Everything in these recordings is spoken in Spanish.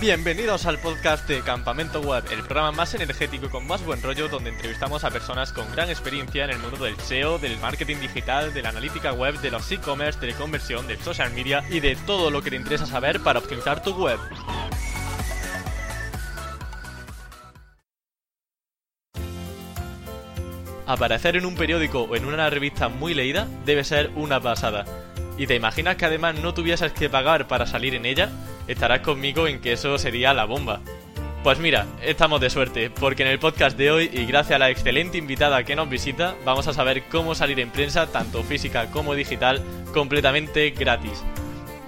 Bienvenidos al podcast de Campamento Web, el programa más energético y con más buen rollo donde entrevistamos a personas con gran experiencia en el mundo del SEO, del marketing digital, de la analítica web, de los e-commerce, de la conversión, del social media y de todo lo que te interesa saber para optimizar tu web. Aparecer en un periódico o en una revista muy leída debe ser una pasada. ¿Y te imaginas que además no tuvieses que pagar para salir en ella? Estarás conmigo en que eso sería la bomba. Pues mira, estamos de suerte, porque en el podcast de hoy y gracias a la excelente invitada que nos visita, vamos a saber cómo salir en prensa, tanto física como digital, completamente gratis.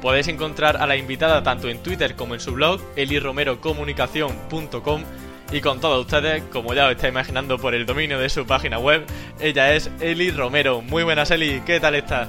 Podéis encontrar a la invitada tanto en Twitter como en su blog, eliromerocomunicación.com y con todos ustedes, como ya os está imaginando por el dominio de su página web, ella es Eli Romero. Muy buenas Eli, ¿qué tal estás?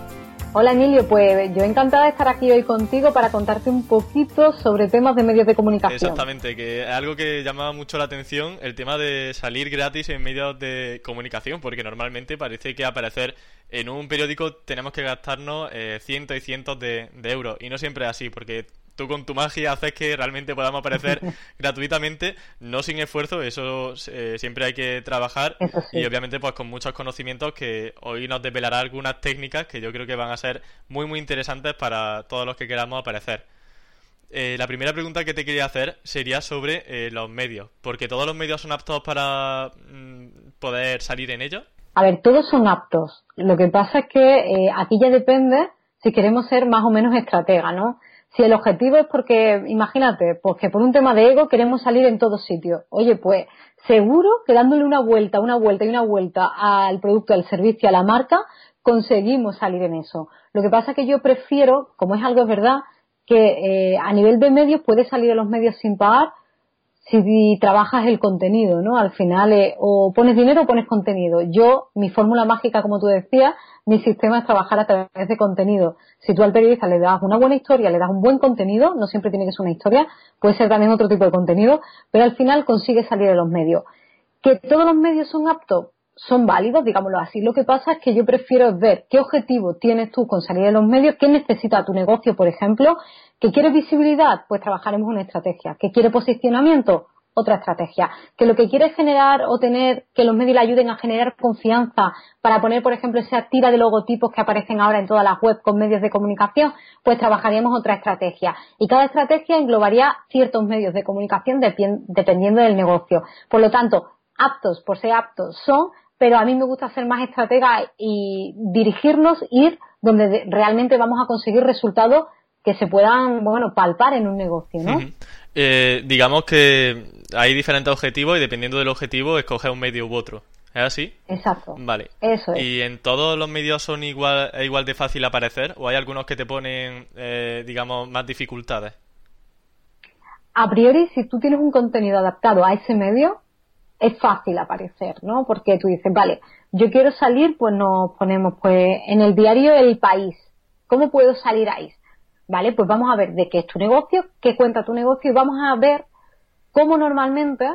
Hola Emilio, pues yo encantada de estar aquí hoy contigo para contarte un poquito sobre temas de medios de comunicación. Exactamente, que es algo que llamaba mucho la atención, el tema de salir gratis en medios de comunicación, porque normalmente parece que aparecer en un periódico tenemos que gastarnos eh, cientos y cientos de, de euros, y no siempre es así, porque tú con tu magia haces que realmente podamos aparecer gratuitamente, no sin esfuerzo, eso eh, siempre hay que trabajar y obviamente pues con muchos conocimientos que hoy nos desvelará algunas técnicas que yo creo que van a ser muy muy interesantes para todos los que queramos aparecer. Eh, la primera pregunta que te quería hacer sería sobre eh, los medios, porque todos los medios son aptos para mm, poder salir en ellos. A ver, todos son aptos. Lo que pasa es que aquí ya depende si queremos ser más o menos estratega, ¿no? Si el objetivo es porque, imagínate, pues que por un tema de ego queremos salir en todos sitios. Oye, pues seguro que dándole una vuelta, una vuelta y una vuelta al producto, al servicio, a la marca, conseguimos salir en eso. Lo que pasa es que yo prefiero, como es algo es verdad, que eh, a nivel de medios puedes salir de los medios sin pagar si trabajas el contenido, ¿no? Al final, eh, o pones dinero o pones contenido. Yo, mi fórmula mágica, como tú decías, mi sistema es trabajar a través de contenido. Si tú al periodista le das una buena historia, le das un buen contenido, no siempre tiene que ser una historia, puede ser también otro tipo de contenido, pero al final consigue salir de los medios. ¿Que todos los medios son aptos? Son válidos, digámoslo así. Lo que pasa es que yo prefiero ver qué objetivo tienes tú con salir de los medios, qué necesita tu negocio, por ejemplo, ¿Que quiere visibilidad? Pues trabajaremos una estrategia. ¿Que quiere posicionamiento? Otra estrategia. ¿Que lo que quiere generar o tener que los medios le ayuden a generar confianza para poner, por ejemplo, esa tira de logotipos que aparecen ahora en todas las webs con medios de comunicación? Pues trabajaríamos otra estrategia. Y cada estrategia englobaría ciertos medios de comunicación dependiendo del negocio. Por lo tanto, aptos por ser aptos son, pero a mí me gusta ser más estratega y dirigirnos, ir donde realmente vamos a conseguir resultados que se puedan, bueno, palpar en un negocio, ¿no? Eh, digamos que hay diferentes objetivos y dependiendo del objetivo escoge un medio u otro. ¿Es así? Exacto. Vale. Eso es. ¿Y en todos los medios son igual, igual de fácil aparecer o hay algunos que te ponen, eh, digamos, más dificultades? A priori, si tú tienes un contenido adaptado a ese medio, es fácil aparecer, ¿no? Porque tú dices, vale, yo quiero salir, pues nos ponemos pues en el diario El País. ¿Cómo puedo salir ahí? ¿Vale? Pues vamos a ver de qué es tu negocio, qué cuenta tu negocio y vamos a ver cómo normalmente,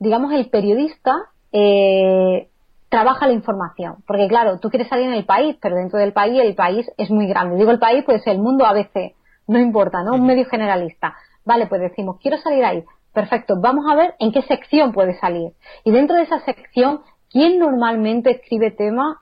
digamos, el periodista eh, trabaja la información. Porque claro, tú quieres salir en el país, pero dentro del país el país es muy grande. Digo el país, pues el mundo a veces, no importa, ¿no? Un medio generalista. Vale, pues decimos, quiero salir ahí. Perfecto, vamos a ver en qué sección puede salir. Y dentro de esa sección, ¿quién normalmente escribe temas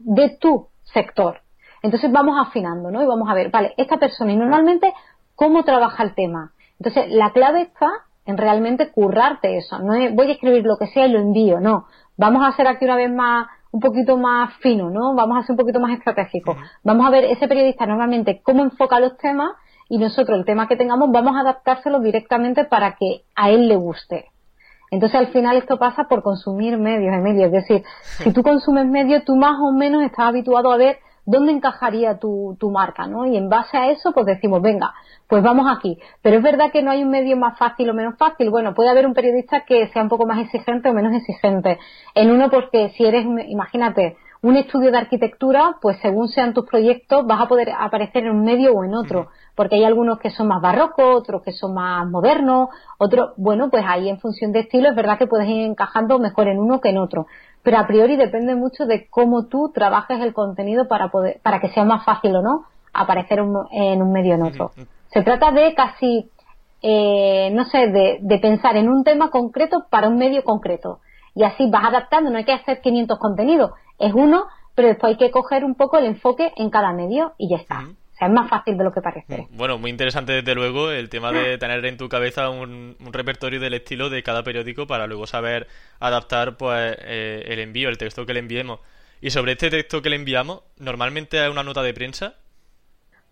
de tu sector? Entonces vamos afinando, ¿no? Y vamos a ver, vale, esta persona y normalmente cómo trabaja el tema. Entonces la clave está en realmente currarte eso. No es voy a escribir lo que sea y lo envío, no. Vamos a hacer aquí una vez más un poquito más fino, ¿no? Vamos a ser un poquito más estratégico. Vamos a ver ese periodista normalmente cómo enfoca los temas y nosotros el tema que tengamos vamos a adaptárselo directamente para que a él le guste. Entonces al final esto pasa por consumir medios, Emilio. Es decir, si tú consumes medios, tú más o menos estás habituado a ver dónde encajaría tu, tu marca, ¿no? Y en base a eso, pues decimos, venga, pues vamos aquí. Pero es verdad que no hay un medio más fácil o menos fácil. Bueno, puede haber un periodista que sea un poco más exigente o menos exigente. En uno, porque si eres, imagínate, un estudio de arquitectura, pues según sean tus proyectos, vas a poder aparecer en un medio o en otro. Porque hay algunos que son más barrocos, otros que son más modernos, otros, bueno, pues ahí en función de estilo es verdad que puedes ir encajando mejor en uno que en otro pero a priori depende mucho de cómo tú trabajes el contenido para poder, para que sea más fácil o no aparecer en un medio en otro. Se trata de casi eh, no sé, de, de pensar en un tema concreto para un medio concreto. Y así vas adaptando, no hay que hacer 500 contenidos, es uno, pero después hay que coger un poco el enfoque en cada medio y ya está. O sea, es más fácil de lo que parece. Bueno, muy interesante desde luego el tema de tener en tu cabeza un, repertorio del estilo de cada periódico para luego saber adaptar pues eh, el envío, el texto que le enviemos. Y sobre este texto que le enviamos, ¿normalmente es una nota de prensa?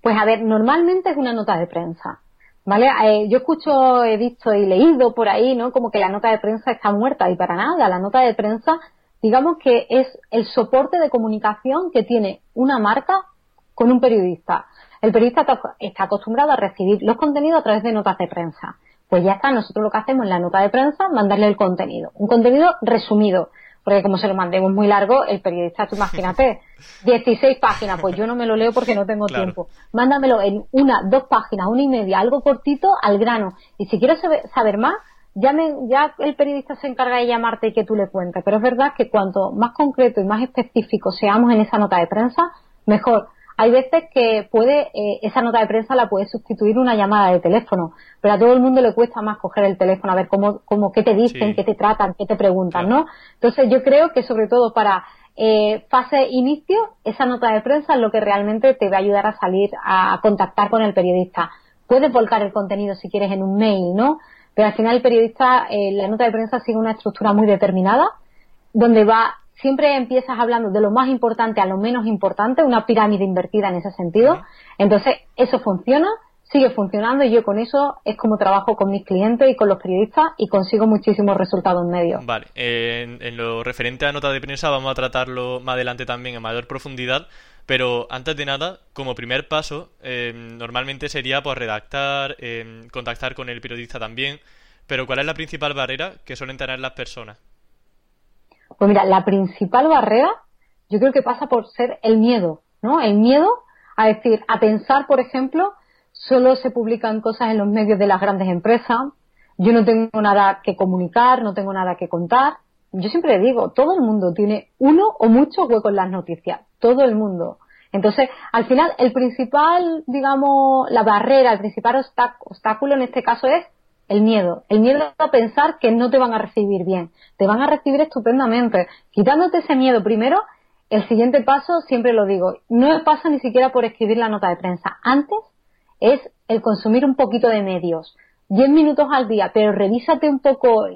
Pues a ver, normalmente es una nota de prensa. ¿Vale? Eh, yo escucho, he visto y leído por ahí, ¿no? Como que la nota de prensa está muerta y para nada. La nota de prensa, digamos que es el soporte de comunicación que tiene una marca con un periodista. El periodista está acostumbrado a recibir los contenidos a través de notas de prensa. Pues ya está, nosotros lo que hacemos en la nota de prensa, mandarle el contenido. Un contenido resumido, porque como se lo mandemos muy largo, el periodista, tú imagínate, 16 páginas, pues yo no me lo leo porque no tengo tiempo. Mándamelo en una, dos páginas, una y media, algo cortito al grano. Y si quieres saber más, ya, me, ya el periodista se encarga de llamarte y que tú le cuentes. Pero es verdad que cuanto más concreto y más específico seamos en esa nota de prensa, mejor. Hay veces que puede, eh, esa nota de prensa la puede sustituir una llamada de teléfono, pero a todo el mundo le cuesta más coger el teléfono a ver cómo, cómo qué te dicen, qué te tratan, qué te preguntan, ¿no? Entonces yo creo que sobre todo para eh, fase inicio, esa nota de prensa es lo que realmente te va a ayudar a salir a, contactar con el periodista. Puedes volcar el contenido si quieres en un mail, ¿no? Pero al final el periodista, eh, la nota de prensa sigue una estructura muy determinada, donde va siempre empiezas hablando de lo más importante a lo menos importante, una pirámide invertida en ese sentido. Entonces, eso funciona, sigue funcionando y yo con eso es como trabajo con mis clientes y con los periodistas y consigo muchísimos resultados en medio. Vale, en, lo referente a nota de prensa vamos a tratarlo más adelante también en mayor profundidad. Pero antes de nada, como primer paso, em, normalmente sería pues redactar, em, contactar con el periodista también. Pero ¿cuál es la principal barrera que suelen tener las personas? Pues mira, la principal barrera yo creo que pasa por ser el miedo, ¿no? El miedo a decir, a pensar, por ejemplo, solo se publican cosas en los medios de las grandes empresas, yo no tengo nada que comunicar, no tengo nada que contar. Yo siempre digo, todo el mundo tiene uno o muchos huecos en las noticias, todo el mundo. Entonces, al final, el principal, digamos, la barrera, el principal obstáculo en este caso es el miedo. El miedo a pensar que no te van a recibir bien. Te van a recibir estupendamente. Quitándote ese miedo primero, el siguiente paso, siempre lo digo, no pasa ni siquiera por escribir la nota de prensa. Antes es el consumir un poquito de medios. Diez minutos al día, pero revísate un poco,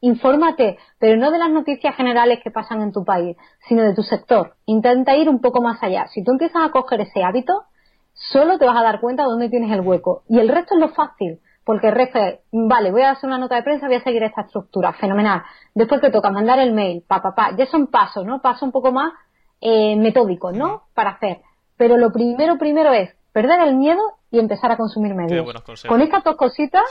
infórmate, pero no de las noticias generales que pasan en tu país, sino de tu sector. Intenta ir un poco más allá. Si tú empiezas a coger ese hábito, solo te vas a dar cuenta de dónde tienes el hueco. Y el resto es lo fácil porque el resto vale, voy a hacer una nota de prensa, voy a seguir esta estructura, fenomenal. Después te toca mandar el mail, pa, pa, pa. Ya son pasos, ¿no? Pasos un poco más eh, metódicos, ¿no? Para hacer. Pero lo primero, primero es perder el miedo y empezar a consumir medios. Con estas dos cositas,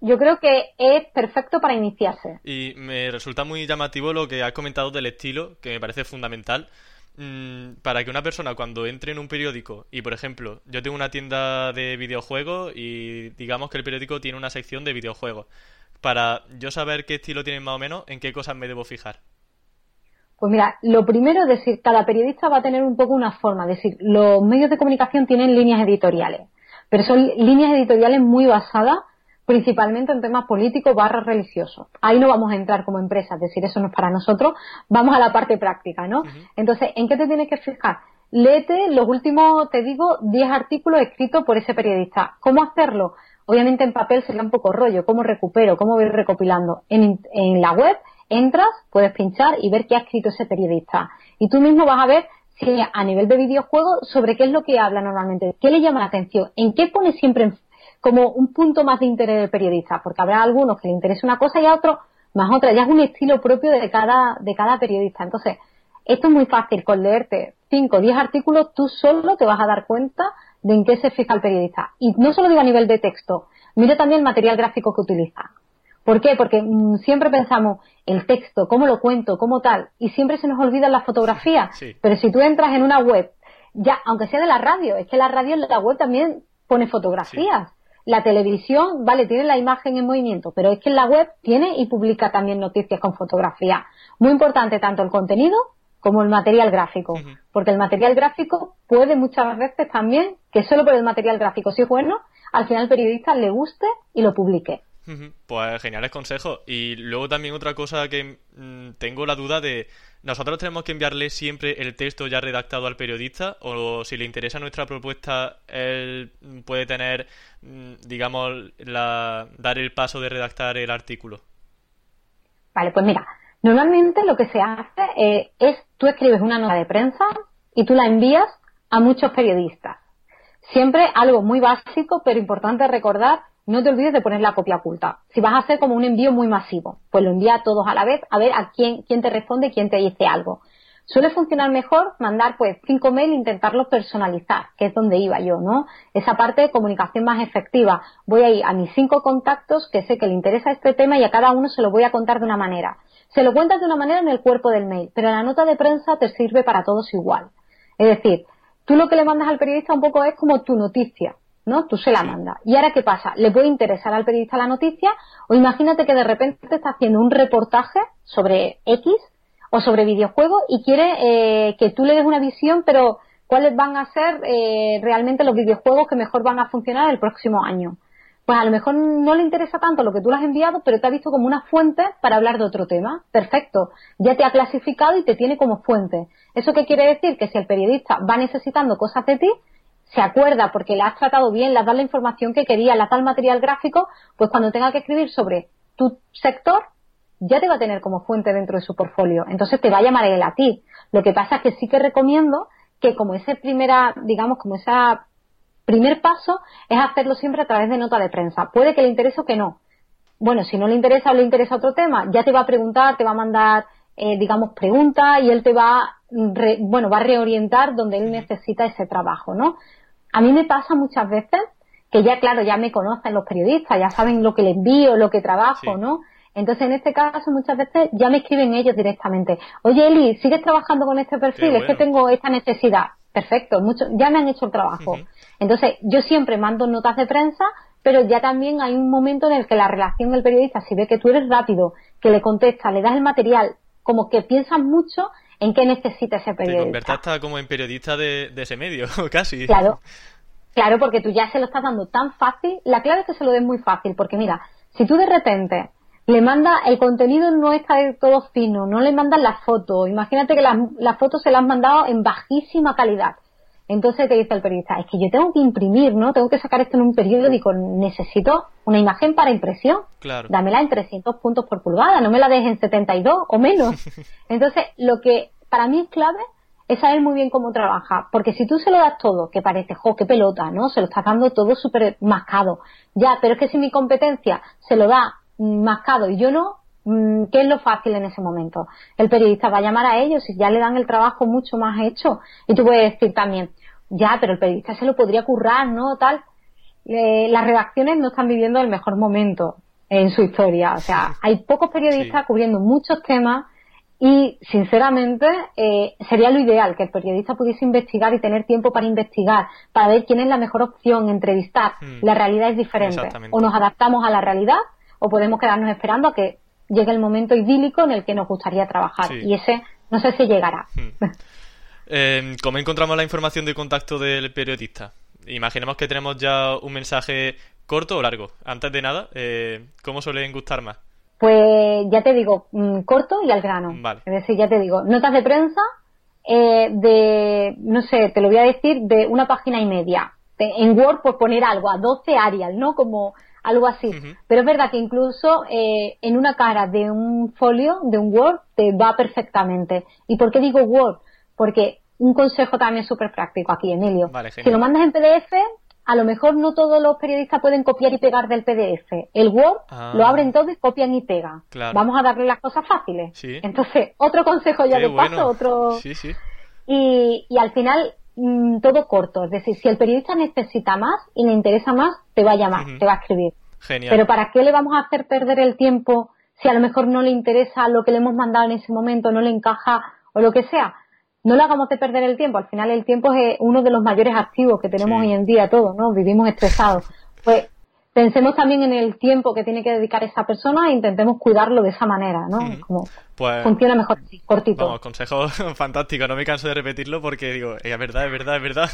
yo creo que es perfecto para iniciarse. Y me resulta muy llamativo lo que has comentado del estilo, que me parece fundamental. Mm, para que una persona cuando entre en un periódico y por ejemplo yo tengo una tienda de videojuegos y digamos que el periódico tiene una sección de videojuegos para yo saber qué estilo tienen más o menos en qué cosas me debo fijar. Pues mira lo primero es decir cada periodista va a tener un poco una forma es decir los medios de comunicación tienen líneas editoriales pero son líneas editoriales muy basadas principalmente en temas políticos barra religiosos. Ahí no vamos a entrar como empresa, es decir, eso no es para nosotros, vamos a la parte práctica, ¿no? Entonces, ¿en qué te tienes que fijar? Léete los últimos, te digo, 10 artículos escritos por ese periodista. ¿Cómo hacerlo? Obviamente en papel sería un poco rollo, ¿cómo recupero? ¿Cómo voy recopilando? En, en la web entras, puedes pinchar y ver qué ha escrito ese periodista. Y tú mismo vas a ver si a nivel de videojuego sobre qué es lo que habla normalmente, qué le llama la atención, en qué pone siempre como un punto más de interés del periodista, porque habrá algunos que le interese una cosa y a otros más otra. Ya es un estilo propio de cada, de cada periodista. Entonces, esto es muy fácil. Con leerte 5 o 10 artículos, tú solo te vas a dar cuenta de en qué se fija el periodista. Y no solo digo a nivel de texto, mira también el material gráfico que utiliza. ¿Por qué? Porque mm, siempre pensamos el texto, cómo lo cuento, cómo tal, y siempre se nos olvida la fotografía. Pero si tú entras en una web, ya, aunque sea de la radio, es que la radio en la web también pone fotografías. La televisión, vale, tiene la imagen en movimiento, pero es que en la web tiene y publica también noticias con fotografía. Muy importante tanto el contenido como el material gráfico, porque el material gráfico puede muchas veces también, que solo por el material gráfico si es bueno, al final al periodista le guste y lo publique. Pues geniales consejos. Y luego también otra cosa que mm, tengo la duda de, ¿nosotros tenemos que enviarle siempre el texto ya redactado al periodista? ¿O si le interesa nuestra propuesta, él puede tener, mm, digamos, la, dar el paso de redactar el artículo? Vale, pues mira, normalmente lo que se hace eh, es, tú escribes una nota de prensa y tú la envías a muchos periodistas. Siempre algo muy básico, pero importante recordar, no te olvides de poner la copia oculta. Si vas a hacer como un envío muy masivo, pues lo envía a todos a la vez, a ver a quién, quién te responde quién te dice algo. Suele funcionar mejor mandar pues cinco mails e intentarlos personalizar, que es donde iba yo, ¿no? Esa parte de comunicación más efectiva. Voy a ir a mis cinco contactos que sé que le interesa este tema y a cada uno se lo voy a contar de una manera. Se lo cuentas de una manera en el cuerpo del mail, pero la nota de prensa te sirve para todos igual. Es decir, tú lo que le mandas al periodista un poco es como tu noticia, ¿no? Tú se la mandas. ¿Y ahora qué pasa? ¿Le puede interesar al periodista la noticia? O imagínate que de repente te está haciendo un reportaje sobre X o sobre videojuegos y quiere eh, que tú le des una visión, pero cuáles van a ser eh, realmente los videojuegos que mejor van a funcionar el próximo año pues a lo mejor no le interesa tanto lo que tú le has enviado, pero te ha visto como una fuente para hablar de otro tema. Perfecto. Ya te ha clasificado y te tiene como fuente. ¿Eso qué quiere decir? Que si el periodista va necesitando cosas de ti, se acuerda porque le has tratado bien, le has dado la información que quería, le has dado el material gráfico, pues cuando tenga que escribir sobre tu sector, ya te va a tener como fuente dentro de su portfolio. Entonces te va a llamar él a ti. Lo que pasa es que sí que recomiendo que como esa primera, digamos, como esa primer paso es hacerlo siempre a través de nota de prensa. Puede que le interese o que no. Bueno, si no le interesa o le interesa otro tema, ya te va a preguntar, te va a mandar, eh, digamos, preguntas y él te va, bueno, va a reorientar donde él necesita ese trabajo, ¿no? A mí me pasa muchas veces que ya, claro, ya me conocen los periodistas, ya saben lo que les envío, lo que trabajo, ¿no? Entonces, en este caso, muchas veces ya me escriben ellos directamente. Oye, Eli, ¿sigues trabajando con este perfil? Es que tengo esta necesidad. Perfecto, mucho, ya me han hecho el trabajo. Entonces, yo siempre mando notas de prensa, pero ya también hay un momento en el que la relación del periodista, si ve que tú eres rápido, que le contestas, le das el material, como que piensas mucho en qué necesita ese periodista. Te hasta como en periodista de, ese medio, casi. Claro, claro, porque tú ya se lo estás dando tan fácil. La clave es que se lo des muy fácil, porque mira, si tú de repente le mandas, el contenido no está todo fino, no le mandas las fotos, imagínate que las, las fotos se las han mandado en bajísima calidad entonces te dice el periodista, es que yo tengo que imprimir, ¿no? Tengo que sacar esto en un periódico, necesito una imagen para impresión. Claro. Dámela en 300 puntos por pulgada, no me la dejes en 72 o menos. Entonces, lo que para mí es clave es saber muy bien cómo trabaja, porque si tú se lo das todo, que parece, jo, qué pelota, ¿no? Se lo estás dando todo súper mascado. Ya, pero es que si mi competencia se lo da mascado y yo no, Mm, ¿Qué es lo fácil en ese momento? El periodista va a llamar a ellos y ya le dan el trabajo mucho más hecho. Y tú puedes decir también, ya, pero el periodista se lo podría currar, ¿no? Tal. Eh, las redacciones no están viviendo el mejor momento en su historia. O sea, hay pocos periodistas cubriendo muchos temas y, sinceramente, eh, sería lo ideal que el periodista pudiese investigar y tener tiempo para investigar, para ver quién es la mejor opción, entrevistar. Hmm. La realidad es diferente. O nos adaptamos a la realidad o podemos quedarnos esperando a que llega el momento idílico en el que nos gustaría trabajar. Y ese no sé si llegará. Hmm. Eh, ¿Cómo encontramos la información de contacto del periodista? Imaginemos que tenemos ya un mensaje corto o largo. Antes de nada, eh, ¿cómo suelen gustar más? Pues ya te digo, mm, corto y al grano. Es decir, ya te digo, notas de prensa eh, de, no sé, te lo voy a decir, de una página y media. En Word, por poner algo, a 12 Arial, ¿no? Como algo así. Pero es verdad que incluso eh, en una cara de un folio, de un Word, te va perfectamente. ¿Y por qué digo Word? Porque un consejo también súper práctico aquí, Emilio. si lo mandas en PDF, a lo mejor no todos los periodistas pueden copiar y pegar del PDF. El Word ah. lo abren todo y copian y pegan. Vamos a darle las cosas fáciles. Entonces, otro consejo ya de paso, otro... Y, y al final Mm, todo corto. Es decir, si el periodista necesita más y le interesa más, te va a llamar, te va a escribir. Pero ¿para qué le vamos a hacer perder el tiempo si a lo mejor no le interesa lo que le hemos mandado en ese momento, no le encaja o lo que sea? No le hagamos de perder el tiempo. Al final el tiempo es uno de los mayores activos que tenemos hoy en día todos, ¿no? Vivimos estresados. Pues pensemos también en el tiempo que tiene que dedicar esa persona e intentemos cuidarlo de esa manera, ¿no? Como pues, funciona mejor así, cortito. Vamos, consejo fantástico, no me canso de repetirlo porque digo, es verdad, es verdad, es verdad.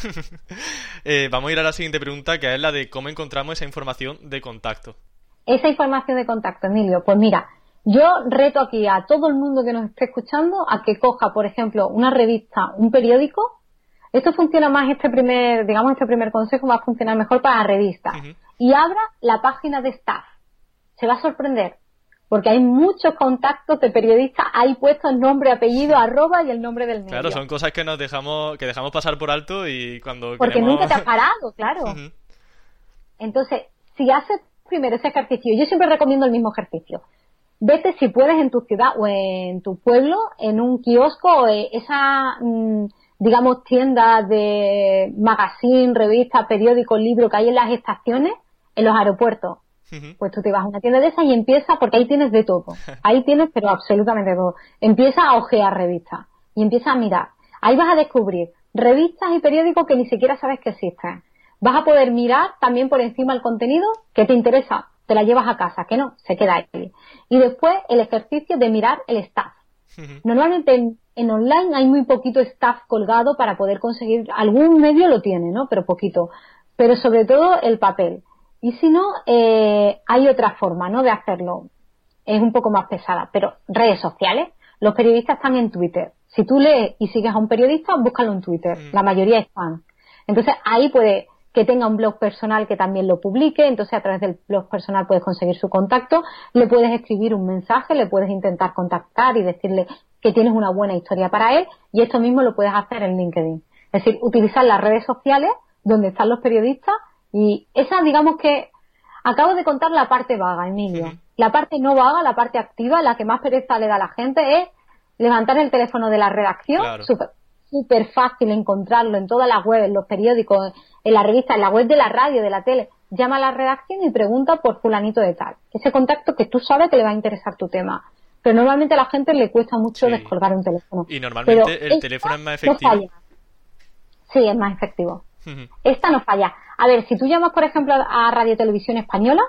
eh, vamos a ir a la siguiente pregunta, que es la de cómo encontramos esa información de contacto. Esa información de contacto, Emilio, pues mira, yo reto aquí a todo el mundo que nos esté escuchando a que coja, por ejemplo, una revista, un periódico. Esto funciona más, este primer, digamos, este primer consejo va a funcionar mejor para revistas. Y abra la página de staff. Se va a sorprender. Porque hay muchos contactos de periodistas ahí puestos el nombre, apellido, arroba y el nombre del medio. Claro, son cosas que nos dejamos, que dejamos pasar por alto y cuando Porque nunca te ha parado, claro. Entonces, si haces primero ese ejercicio, yo siempre recomiendo el mismo ejercicio vete si puedes en tu ciudad o en tu pueblo, en un kiosco o esa, mm, digamos, tienda de magazine, revista, periódico, libro que hay en las estaciones, en los aeropuertos. Pues tú te vas a una tienda de esas y empieza, porque ahí tienes de todo. Ahí tienes, pero absolutamente todo. Empieza a ojear revistas y empieza a mirar. Ahí vas a descubrir revistas y periódicos que ni siquiera sabes que existen. Vas a poder mirar también por encima el contenido que te interesa te la llevas a casa, que no, se queda ahí. Y después el ejercicio de mirar el staff. Normalmente en, online hay muy poquito staff colgado para poder conseguir, algún medio lo tiene, ¿no? Pero poquito. Pero sobre todo el papel. Y si no, eh, hay otra forma, ¿no? De hacerlo. Es un poco más pesada, pero redes sociales. Los periodistas están en Twitter. Si tú lees y sigues a un periodista, búscalo en Twitter. Mm. La mayoría están. Entonces ahí puede que tenga un blog personal que también lo publique, entonces a través del blog personal puedes conseguir su contacto, le puedes escribir un mensaje, le puedes intentar contactar y decirle que tienes una buena historia para él y esto mismo lo puedes hacer en LinkedIn. Es decir, utilizar las redes sociales donde están los periodistas y esa digamos que acabo de contar la parte vaga, Emilio. La parte no vaga, la parte activa, la que más pereza le da a la gente es levantar el teléfono de la redacción, súper fácil encontrarlo en todas las webs, en los periódicos, en la revista, en la web de la radio, de la tele. Llama a la redacción y pregunta por fulanito de tal. Ese contacto que tú sabes que le va a interesar tu tema. Pero normalmente a la gente le cuesta mucho descolgar un teléfono. Y normalmente el teléfono es más efectivo. Sí, es más efectivo. Esta no falla. A ver, si tú llamas, por ejemplo, a Radio Televisión Española,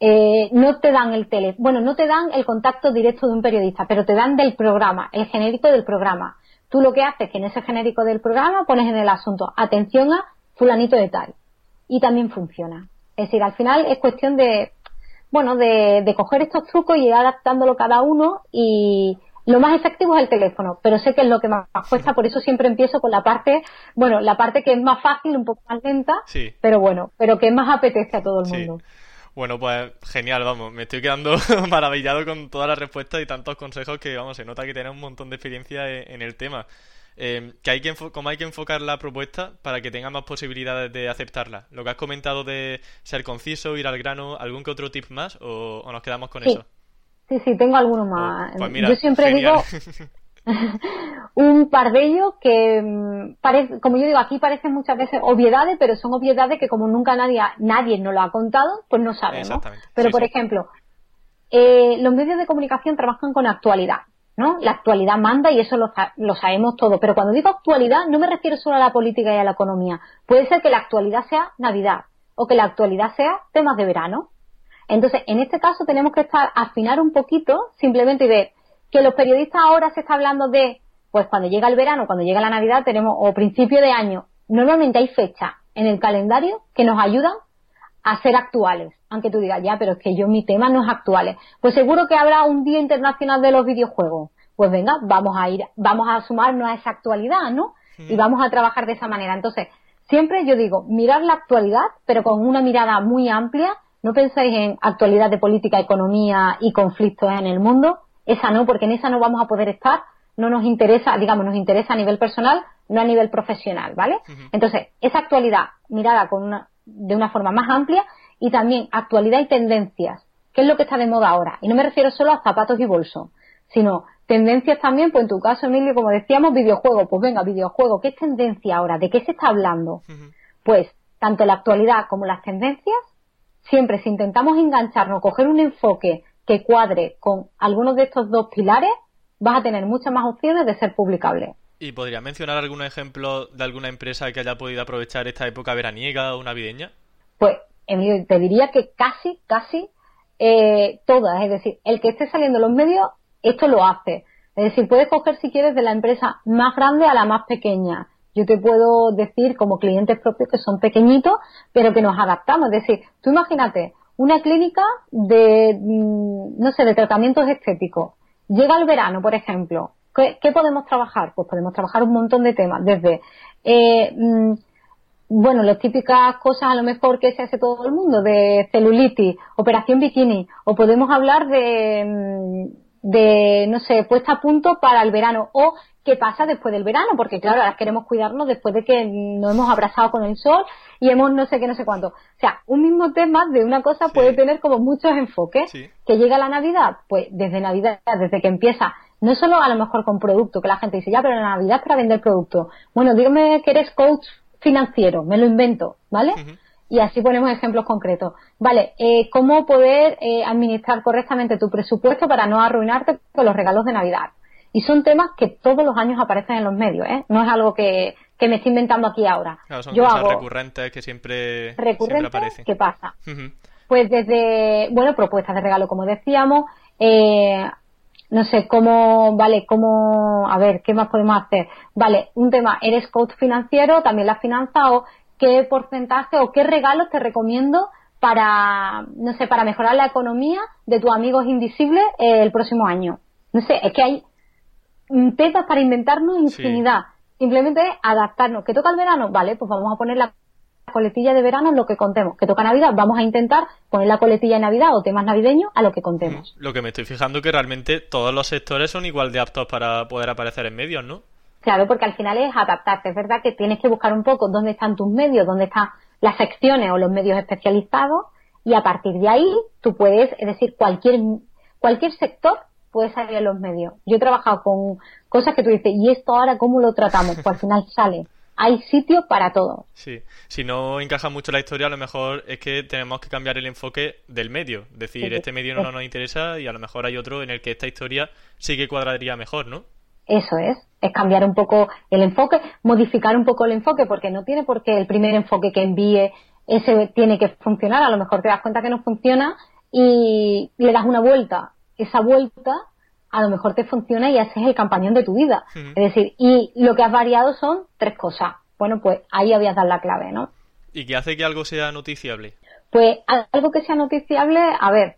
eh, no te dan el tele, bueno, no te dan el contacto directo de un periodista, pero te dan del programa, el genérico del programa. Tú lo que haces es que en ese genérico del programa pones en el asunto atención a fulanito de tal. Y también funciona. Es decir, al final es cuestión de, bueno, de, de coger estos trucos y ir adaptándolo cada uno y lo más efectivo es el teléfono, pero sé que es lo que más cuesta, por eso siempre empiezo con la parte, bueno, la parte que es más fácil, un poco más lenta, pero bueno, pero que más apetece a todo el mundo. Bueno, pues genial, vamos, me estoy quedando maravillado con todas las respuestas y tantos consejos que, vamos, se nota que tienes un montón de experiencia e-, en, el tema. Eh, que hay que ¿Cómo hay que enfocar la propuesta para que tenga más posibilidades de aceptarla? Lo que has comentado de ser conciso, ir al grano, ¿algún que otro tip más o, nos quedamos con eso? Sí, sí, tengo alguno más. Oh, pues Yo siempre digo, un par de ellos que, mm, parece, como yo digo, aquí parecen muchas veces obviedades, pero son obviedades que como nunca nadie, nadie nos lo ha contado, pues no sabemos. Pero, por ejemplo, eh, los medios de comunicación trabajan con actualidad. ¿no? La actualidad manda y eso lo, lo, sabemos todo. Pero cuando digo actualidad, no me refiero solo a la política y a la economía. Puede ser que la actualidad sea Navidad o que la actualidad sea temas de verano. Entonces, en este caso tenemos que estar, afinar un poquito simplemente y ver que los periodistas ahora se está hablando de, pues cuando llega el verano, cuando llega la Navidad, tenemos, o principio de año, normalmente hay fechas en el calendario que nos ayudan a ser actuales. Aunque tú digas, ya, pero es que yo mi tema no es actual. Pues seguro que habrá un Día Internacional de los Videojuegos. Pues venga, vamos a ir, vamos a sumarnos a esa actualidad, ¿no? Y vamos a trabajar de esa manera. Entonces, siempre yo digo, mirar la actualidad, pero con una mirada muy amplia. No penséis en actualidad de política, economía y conflictos en el mundo, esa no, porque en esa no vamos a poder estar, no nos interesa, digamos, nos interesa a nivel personal, no a nivel profesional, ¿vale? Entonces, esa actualidad mirada con una, de una forma más amplia y también actualidad y tendencias, ¿qué es lo que está de moda ahora? Y no me refiero solo a zapatos y bolso, sino tendencias también, pues en tu caso, Emilio, como decíamos, videojuego, pues venga, videojuego, ¿qué es tendencia ahora? ¿De qué se está hablando? Pues tanto la actualidad como las tendencias, siempre si intentamos engancharnos, coger un enfoque que cuadre con algunos de estos dos pilares, vas a tener muchas más opciones de ser publicable. ¿Y podría mencionar algún ejemplo de alguna empresa que haya podido aprovechar esta época veraniega o navideña? Pues Emilio, te diría que casi, casi eh, todas. Es decir, el que esté saliendo en los medios, esto lo hace. Es decir, puedes coger si quieres de la empresa más grande a la más pequeña. Yo te puedo decir como clientes propios que son pequeñitos, pero que nos adaptamos. Es decir, tú imagínate una clínica de, mm, no sé, de tratamientos estéticos. Llega el verano, por ejemplo. ¿Qué, podemos trabajar? Pues podemos trabajar un montón de temas, desde eh, mm, bueno, las típicas cosas a lo mejor que se hace todo el mundo, de celulitis, operación bikini, o podemos hablar de, mm, de, no sé, puesta a punto para el verano, o qué pasa después del verano, porque claro, ahora queremos cuidarnos después de que nos hemos abrazado con el sol y hemos no sé qué, no sé cuánto. O sea, un mismo tema de una cosa puede tener como muchos enfoques. Que llega la Navidad, pues desde Navidad, desde que empieza, no solo a lo mejor con producto, que la gente dice, ya, pero la Navidad es para vender producto. Bueno, dígame que eres coach financiero, me lo invento, ¿vale? Y así ponemos ejemplos concretos. Vale, eh, ¿cómo poder eh, administrar correctamente tu presupuesto para no arruinarte con los regalos de Navidad? Y son temas que todos los años aparecen en los medios, ¿eh? No es algo que, me estoy inventando aquí ahora. son cosas recurrentes que siempre, recurrentes, aparecen. ¿Qué pasa? Pues desde, bueno, propuestas de regalo, como decíamos, eh, no sé, cómo, vale, cómo, a ver, ¿qué más podemos hacer? Vale, un tema, eres coach financiero, también la finanza, o qué porcentaje o qué regalos te recomiendo para, no sé, para mejorar la economía de tus amigos invisibles eh, el próximo año. No sé, es que hay temas para inventarnos infinidad. Simplemente adaptarnos. ¿Que toca el verano? Vale, pues vamos a poner la coletilla de verano en lo que contemos. Que toca Navidad, vamos a intentar poner la coletilla de Navidad o temas navideños a lo que contemos. Lo que me estoy fijando es que realmente todos los sectores son igual de aptos para poder aparecer en medios, ¿no? Claro, porque al final es adaptarte. Es verdad que tienes que buscar un poco dónde están tus medios, dónde están las secciones o los medios especializados y a partir de ahí tú puedes, es decir, cualquier, cualquier sector puede salir en los medios. Yo he trabajado con cosas que tú dices, ¿y esto ahora cómo lo tratamos? Pues al final sale. Hay sitio para todo. Sí, si no encaja mucho la historia, a lo mejor es que tenemos que cambiar el enfoque del medio. Es decir, este medio no nos interesa y a lo mejor hay otro en el que esta historia sí que cuadraría mejor, ¿no? Eso es, es cambiar un poco el enfoque, modificar un poco el enfoque, porque no tiene por qué el primer enfoque que envíe ese tiene que funcionar. A lo mejor te das cuenta que no funciona y le das una vuelta esa vuelta a lo mejor te funciona y ese es el campañón de tu vida. Es decir, y lo que has variado son tres cosas. Bueno, pues ahí habías dado la clave, ¿no? ¿Y qué hace que algo sea noticiable? Pues algo que sea noticiable, a ver,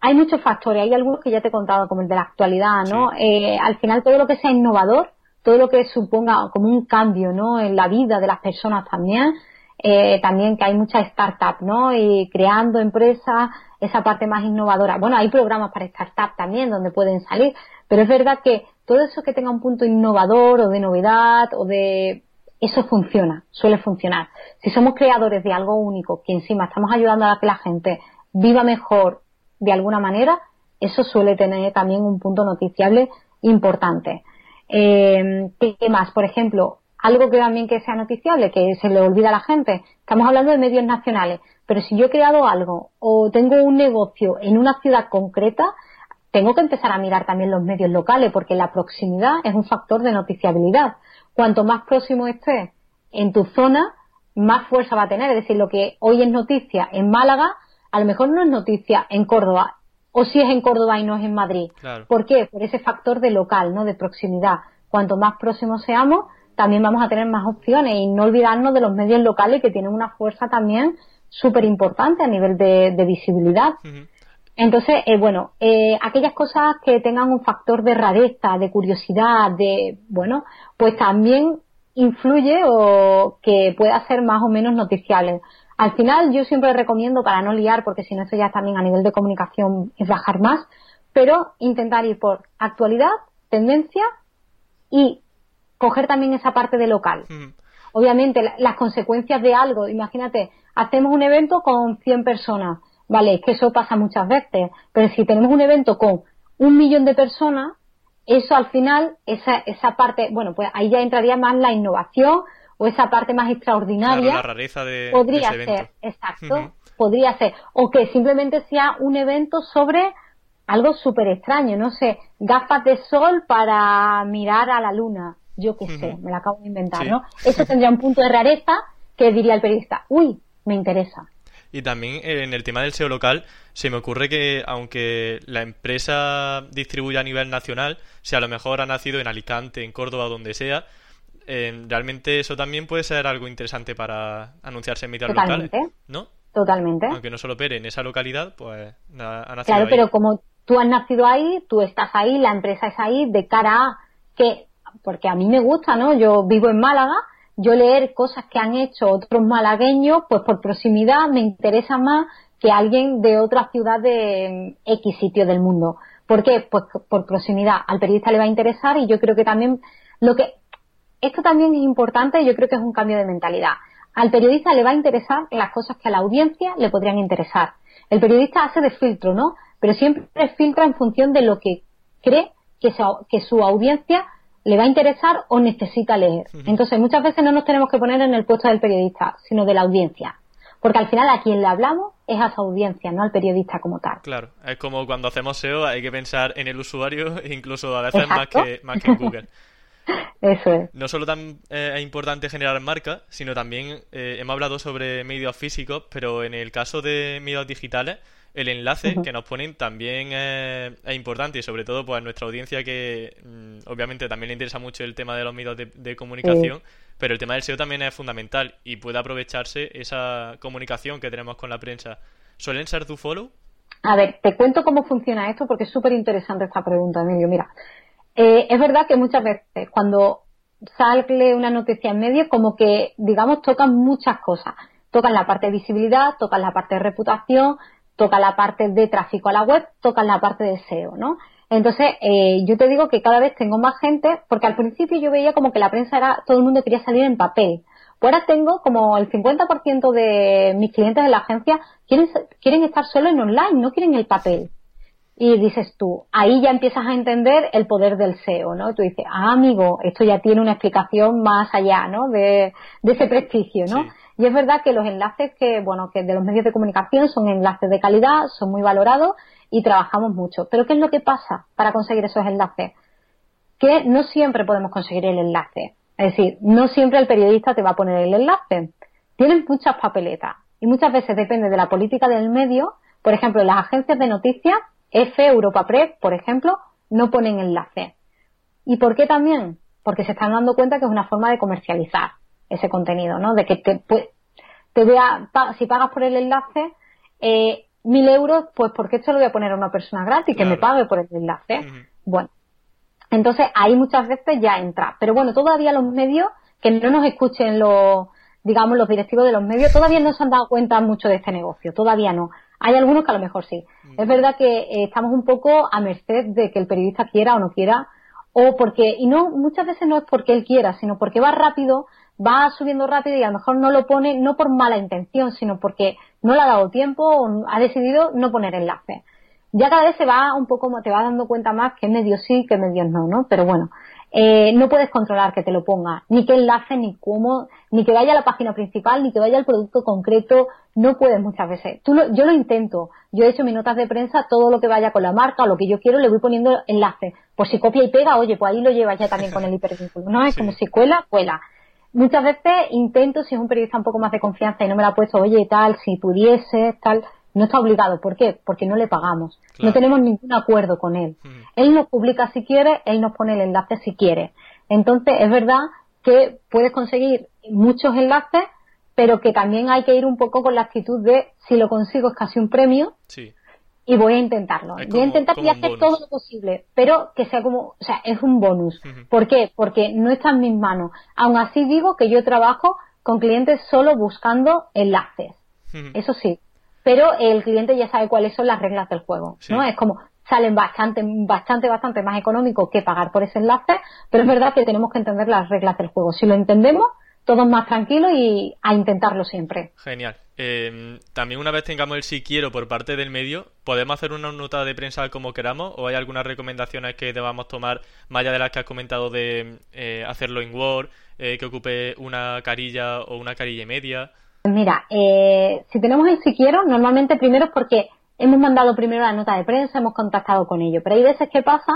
hay muchos factores. Hay algunos que ya te he contado, como el de la actualidad, ¿no? Eh, al final todo lo que sea innovador, todo lo que suponga como un cambio, ¿no? En la vida de las personas también, eh, también que hay muchas startups, ¿no? Y creando empresas, esa parte más innovadora. Bueno, hay programas para startups también donde pueden salir, pero es verdad que todo eso que tenga un punto innovador o de novedad o de eso funciona, suele funcionar. Si somos creadores de algo único, que encima estamos ayudando a que la gente viva mejor de alguna manera, eso suele tener también un punto noticiable importante. Eh, ¿Qué más? Por ejemplo, algo que también que sea noticiable, que se le olvida a la gente. Estamos hablando de medios nacionales, pero si yo he creado algo o tengo un negocio en una ciudad concreta, tengo que empezar a mirar también los medios locales, porque la proximidad es un factor de noticiabilidad. Cuanto más próximo estés en tu zona, más fuerza va a tener. Es decir, lo que hoy es noticia en Málaga, a lo mejor no es noticia en Córdoba, o si es en Córdoba y no es en Madrid. ¿Por qué? Por ese factor de local, ¿no? De proximidad. Cuanto más próximos seamos, también vamos a tener más opciones y no olvidarnos de los medios locales que tienen una fuerza también súper importante a nivel de, visibilidad. Entonces, eh, bueno, eh, aquellas cosas que tengan un factor de rareza, de curiosidad, de, bueno, pues también influye o que pueda ser más o menos noticiable. Al final, yo siempre recomiendo, para no liar, porque si no, eso ya también a nivel de comunicación es bajar más, pero intentar ir por actualidad, tendencia y coger también esa parte de local. Obviamente, las consecuencias de algo, imagínate, hacemos un evento con 100 personas, vale, es que eso pasa muchas veces, pero si tenemos un evento con un millón de personas, eso al final, esa, esa parte, bueno, pues ahí ya entraría más la innovación o esa parte más extraordinaria. la rareza de, podría ser, exacto, podría ser. O que simplemente sea un evento sobre algo súper extraño, no sé, gafas de sol para mirar a la luna yo qué sé, me la acabo de inventar, ¿no? Eso tendría un punto de rareza que diría el periodista, uy, me interesa. Y también en el tema del SEO local, se me ocurre que aunque la empresa distribuya a nivel nacional, si a lo mejor ha nacido en Alicante, en Córdoba, donde sea, eh, realmente eso también puede ser algo interesante para anunciarse en medios locales, ¿no? Totalmente. Aunque no solo opere en esa localidad, pues ha nacido Claro, pero como tú has nacido ahí, tú estás ahí, la empresa es ahí, de cara a que, porque a mí me gusta, ¿no? Yo vivo en Málaga, yo leer cosas que han hecho otros malagueños, pues por proximidad me interesa más que alguien de otra ciudad de X sitio del mundo. ¿Por qué? Pues por proximidad. Al periodista le va a interesar y yo creo que también lo que esto también es importante, yo creo que es un cambio de mentalidad. Al periodista le va a interesar las cosas que a la audiencia le podrían interesar. El periodista hace de filtro, ¿no? Pero siempre filtra en función de lo que cree que su, que su audiencia le va a interesar o necesita leer. Entonces, muchas veces no nos tenemos que poner en el puesto del periodista, sino de la audiencia. Porque al final a quien le hablamos es a su audiencia, no al periodista como tal. Claro, es como cuando hacemos SEO, hay que pensar en el usuario, incluso a veces más que, más que en Google. Eso es. No solo tan, eh, es importante generar marca, sino también eh, hemos hablado sobre medios físicos, pero en el caso de medios digitales, el enlace que nos ponen también es, importante y sobre todo pues nuestra audiencia que mm, obviamente también le interesa mucho el tema de los medios de, comunicación, pero el tema del SEO también es fundamental y puede aprovecharse esa comunicación que tenemos con la prensa. ¿Suelen ser tu follow? A ver, te cuento cómo funciona esto porque es súper interesante esta pregunta, Emilio. Mira, eh, es verdad que muchas veces cuando sale una noticia en medio, como que, digamos, tocan muchas cosas. Tocan la parte de visibilidad, tocan la parte de reputación, tocan la parte de tráfico a la web, tocan la parte de SEO, ¿no? Entonces, eh, yo te digo que cada vez tengo más gente, porque al principio yo veía como que la prensa era, todo el mundo quería salir en papel. Pues ahora tengo como el 50% de mis clientes de la agencia quieren, quieren estar solo en online, no quieren el papel y dices tú, ahí ya empiezas a entender el poder del SEO, ¿no? Tú dices, ah, amigo, esto ya tiene una explicación más allá, ¿no? De, ese prestigio, ¿no? Y es verdad que los enlaces que, bueno, que de los medios de comunicación son enlaces de calidad, son muy valorados y trabajamos mucho. Pero ¿qué es lo que pasa para conseguir esos enlaces? Que no siempre podemos conseguir el enlace. Es decir, no siempre el periodista te va a poner el enlace. Tienen muchas papeletas y muchas veces depende de la política del medio. Por ejemplo, las agencias de noticias F, Europa Press, por ejemplo, no ponen enlace. ¿Y por qué también? Porque se están dando cuenta que es una forma de comercializar ese contenido, ¿no? De que te, te vea, si pagas por el enlace, eh, mil euros, pues ¿por qué esto lo voy a poner a una persona gratis que me pague por el enlace? Bueno, entonces ahí muchas veces ya entra. Pero bueno, todavía los medios, que no nos escuchen los, digamos, los directivos de los medios, todavía no se han dado cuenta mucho de este negocio, todavía no. Hay algunos que a lo mejor sí. Mm. Es verdad que eh, estamos un poco a merced de que el periodista quiera o no quiera, o porque, y no, muchas veces no es porque él quiera, sino porque va rápido, va subiendo rápido y a lo mejor no lo pone, no por mala intención, sino porque no le ha dado tiempo o ha decidido no poner enlace. Ya cada vez se va un poco, te va dando cuenta más que medios sí, que medios no, ¿no? Pero bueno, eh, no puedes controlar que te lo ponga, ni qué enlace, ni cómo, ni que vaya a la página principal, ni que vaya al producto concreto, no puedes muchas veces. Tú yo lo intento, yo he hecho mis notas de prensa, todo lo que vaya con la marca o lo que yo quiero, le voy poniendo enlace. Pues si copia y pega, oye, pues ahí lo llevas ya también con el hipervínculo. No, es como si cuela, cuela. Muchas veces intento, si es un periodista un poco más de confianza y no me la ha puesto, oye, tal, si pudiese, tal, no está obligado. ¿Por qué? Porque no le pagamos. No tenemos ningún acuerdo con él. Mm. Él nos publica si quiere, él nos pone el enlace si quiere. Entonces, es verdad que puedes conseguir muchos enlaces, pero que también hay que ir un poco con la actitud de si lo consigo es casi un premio. Y voy a intentarlo. voy a intentar y hacer todo lo posible, pero que sea como, o sea, es un bonus. ¿Por qué? Porque no está en mis manos. Aún así digo que yo trabajo con clientes solo buscando enlaces. Eso sí, pero el cliente ya sabe cuáles son las reglas del juego, ¿no? Es como salen bastante, bastante, bastante más económico que pagar por ese enlace, pero es verdad que tenemos que entender las reglas del juego. Si lo entendemos, todos más tranquilos y a intentarlo siempre. Genial. Em, también una vez tengamos el si quiero por parte del medio, ¿podemos hacer una nota de prensa como queramos o hay algunas recomendaciones que debamos tomar más allá de las que has comentado de eh, hacerlo en Word, eh, que ocupe una carilla o una carilla y media? Mira, eh, si tenemos el si quiero, normalmente primero es porque hemos mandado primero la nota de prensa, hemos contactado con ellos. Pero hay veces que pasa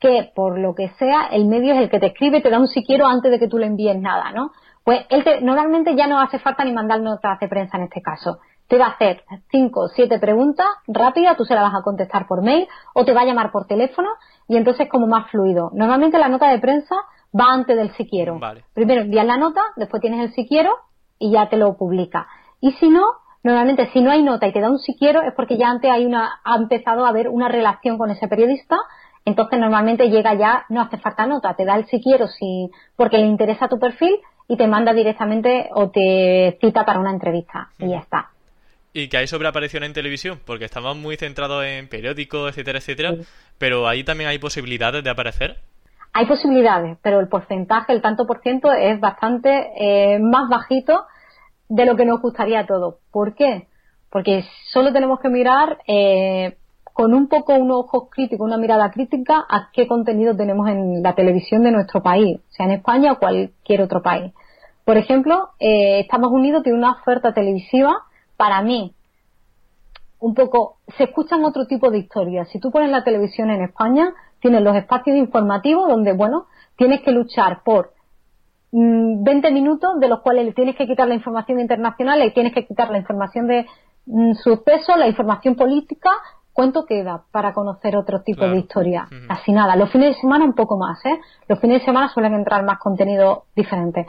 que, por lo que sea, el medio es el que te escribe, te da un si quiero antes de que tú le envíes nada, ¿no? Pues él normalmente ya no hace falta ni mandar notas de prensa en este caso. te va a hacer cinco o siete preguntas rápidas, tú se las vas a contestar por mail o te va a llamar por teléfono y entonces como más fluido. Normalmente la nota de prensa va antes del si quiero. Primero envías la nota, después tienes el si quiero y ya te lo publica. Y si no, normalmente si no hay nota y te da un si quiero es porque ya antes hay una, ha empezado a haber una relación con ese periodista entonces normalmente llega ya, no hace falta nota, te da el si quiero si, porque le interesa tu perfil y te manda directamente o te cita para una entrevista y ya está. ¿Y que hay sobre aparición en televisión? Porque estamos muy centrados en periódicos, etcétera, etcétera, pero ahí también hay posibilidades de aparecer. Hay posibilidades, pero el porcentaje, el tanto por ciento, es bastante eh, más bajito de lo que nos gustaría a todos. ¿Por qué? Porque solo tenemos que mirar eh, con un poco unos ojos críticos, una mirada crítica a qué contenido tenemos en la televisión de nuestro país, sea en España o cualquier otro país. Por ejemplo, eh, Estados Unidos tiene una oferta televisiva, para mí, un poco, se escuchan otro tipo de historias. Si tú pones la televisión en España, tienes los espacios informativos donde, bueno, tienes que luchar por 20 mm, minutos de los cuales le tienes que quitar la información internacional, y tienes que quitar la información de mm, sucesos, la información política ¿Cuánto queda para conocer otro tipo de historia? Casi nada. Los fines de semana un poco más, ¿eh? Los fines de semana suelen entrar más contenido diferente.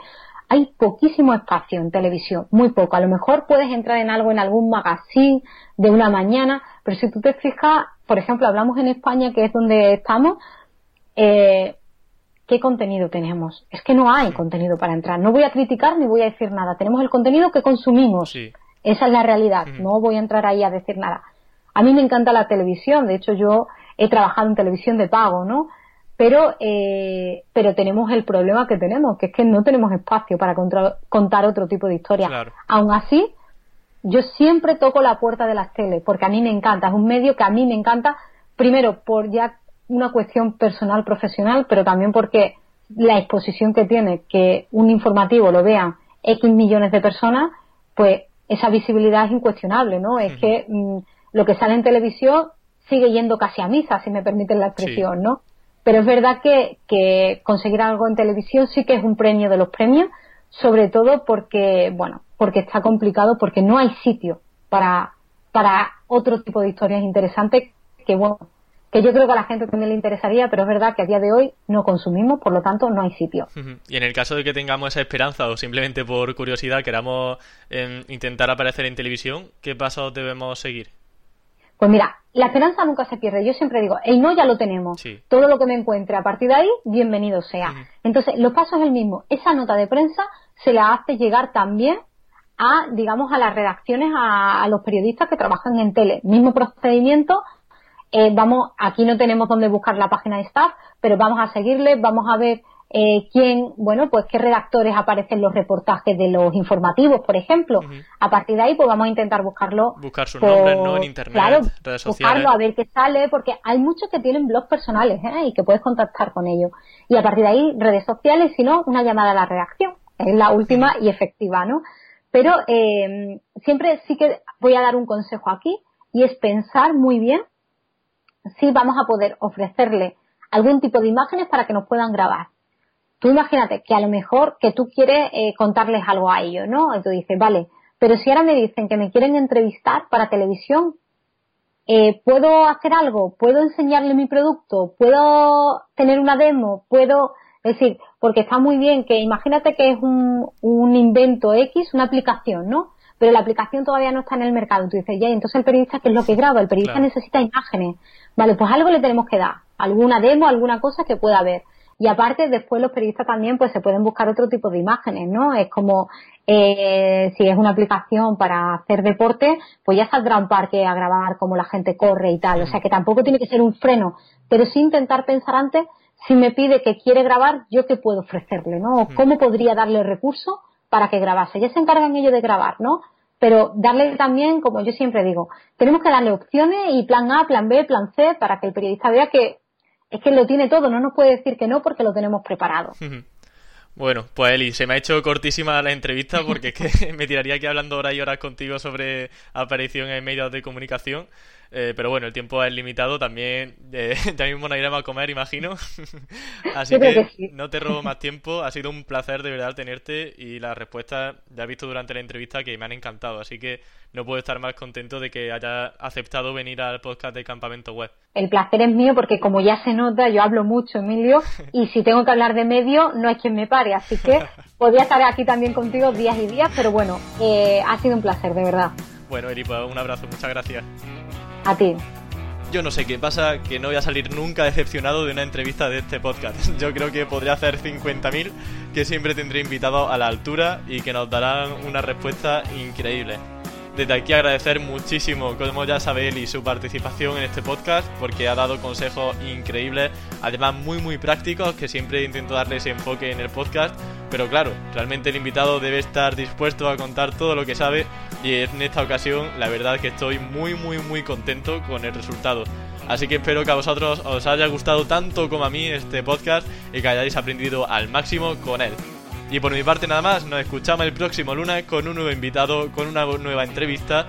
Hay poquísimo espacio en televisión, muy poco. A lo mejor puedes entrar en algo en algún magazine de una mañana, pero si tú te fijas, por ejemplo, hablamos en España, que es donde estamos, eh, ¿qué contenido tenemos? Es que no hay contenido para entrar. No voy a criticar ni voy a decir nada. Tenemos el contenido que consumimos. Esa es la realidad. No voy a entrar ahí a decir nada. A mí me encanta la televisión, de hecho yo he trabajado en televisión de pago, ¿no? Pero, eh, pero tenemos el problema que tenemos, que es que no tenemos espacio para contar otro tipo de historia. Aún así, yo siempre toco la puerta de las teles, porque a mí me encanta, es un medio que a mí me encanta, primero por ya una cuestión personal, profesional, pero también porque la exposición que tiene, que un informativo lo vean X millones de personas, pues esa visibilidad es incuestionable, ¿no? Es que mm, lo que sale en televisión sigue yendo casi a misa, si me permiten la expresión, ¿no? Pero es verdad que, que conseguir algo en televisión sí que es un premio de los premios, sobre todo porque, bueno, porque está complicado, porque no hay sitio para, para otro tipo de historias interesantes que, bueno, que yo creo que a la gente también le interesaría, pero es verdad que a día de hoy no consumimos, por lo tanto no hay sitio. Y en el caso de que tengamos esa esperanza o simplemente por curiosidad queramos em, intentar aparecer en televisión, ¿qué pasos debemos seguir? Pues mira, la esperanza nunca se pierde. Yo siempre digo, el no ya lo tenemos. Todo lo que me encuentre a partir de ahí, bienvenido sea. Entonces, los pasos es el mismo. Esa nota de prensa se la hace llegar también a, digamos, a las redacciones, a, los periodistas que trabajan en tele. Mismo procedimiento. Eh, vamos, aquí no tenemos donde buscar la página de staff, pero vamos a seguirle, vamos a ver eh, quién, bueno, pues qué redactores aparecen los reportajes de los informativos, por ejemplo. A partir de ahí, pues vamos a intentar buscarlo. Buscar su nombre, ¿no? En internet, claro, redes sociales. Buscarlo, a ver qué sale, porque hay muchos que tienen blogs personales, ¿eh? Y que puedes contactar con ellos. Y a partir de ahí, redes sociales, si no, una llamada a la redacción. Es la última y efectiva, ¿no? Pero eh, siempre sí que voy a dar un consejo aquí, y es pensar muy bien si vamos a poder ofrecerle algún tipo de imágenes para que nos puedan grabar tú imagínate que a lo mejor que tú quieres eh, contarles algo a ellos, ¿no? Y tú dices, vale, pero si ahora me dicen que me quieren entrevistar para televisión, eh, ¿puedo hacer algo? ¿Puedo enseñarle mi producto? ¿Puedo tener una demo? ¿Puedo...? Es decir, porque está muy bien que imagínate que es un, un invento X, una aplicación, ¿no? Pero la aplicación todavía no está en el mercado. Tú dices, ya, entonces el periodista, ¿qué es lo que graba? El periodista necesita imágenes. Vale, pues algo le tenemos que dar. Alguna demo, alguna cosa que pueda ver. Y aparte, después los periodistas también pues se pueden buscar otro tipo de imágenes, ¿no? Es como eh, si es una aplicación para hacer deporte, pues ya saldrá un parque a grabar cómo la gente corre y tal. O sea que tampoco tiene que ser un freno, pero sí intentar pensar antes si me pide que quiere grabar, yo qué puedo ofrecerle, ¿no? ¿Cómo podría darle recursos para que grabase? Ya se encargan ellos de grabar, ¿no? Pero darle también, como yo siempre digo, tenemos que darle opciones y plan A, plan B, plan C, para que el periodista vea que es que lo tiene todo, no nos puede decir que no porque lo tenemos preparado. Bueno, pues Eli, se me ha hecho cortísima la entrevista porque es que me tiraría aquí hablando horas y horas contigo sobre aparición en medios de comunicación. Eh, pero bueno, el tiempo es limitado, también eh, ya mismo nos iremos a comer, imagino. Así que, no te robo más tiempo, ha sido un placer de verdad tenerte y las respuestas ya he visto durante la entrevista que me han encantado, así que no puedo estar más contento de que haya aceptado venir al podcast de Campamento Web. El placer es mío porque como ya se nota, yo hablo mucho, Emilio, y si tengo que hablar de medio, no es quien me pare, así que podría estar aquí también contigo días y días, pero bueno, eh, ha sido un placer, de verdad. Bueno, Eri, pues un abrazo, muchas gracias. A ti. Yo no sé qué pasa, que no voy a salir nunca decepcionado de una entrevista de este podcast. Yo creo que podría hacer 50.000, que siempre tendré invitados a la altura y que nos darán una respuesta increíble. Desde aquí agradecer muchísimo, como ya sabe y su participación en este podcast, porque ha dado consejos increíbles, además muy muy prácticos, que siempre intento darle ese enfoque en el podcast. Pero claro, realmente el invitado debe estar dispuesto a contar todo lo que sabe y en esta ocasión la verdad que estoy muy muy muy contento con el resultado. Así que espero que a vosotros os haya gustado tanto como a mí este podcast y que hayáis aprendido al máximo con él. Y por mi parte nada más, nos escuchamos el próximo lunes con un nuevo invitado, con una nueva entrevista.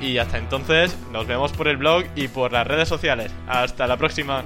Y hasta entonces, nos vemos por el blog y por las redes sociales. Hasta la próxima.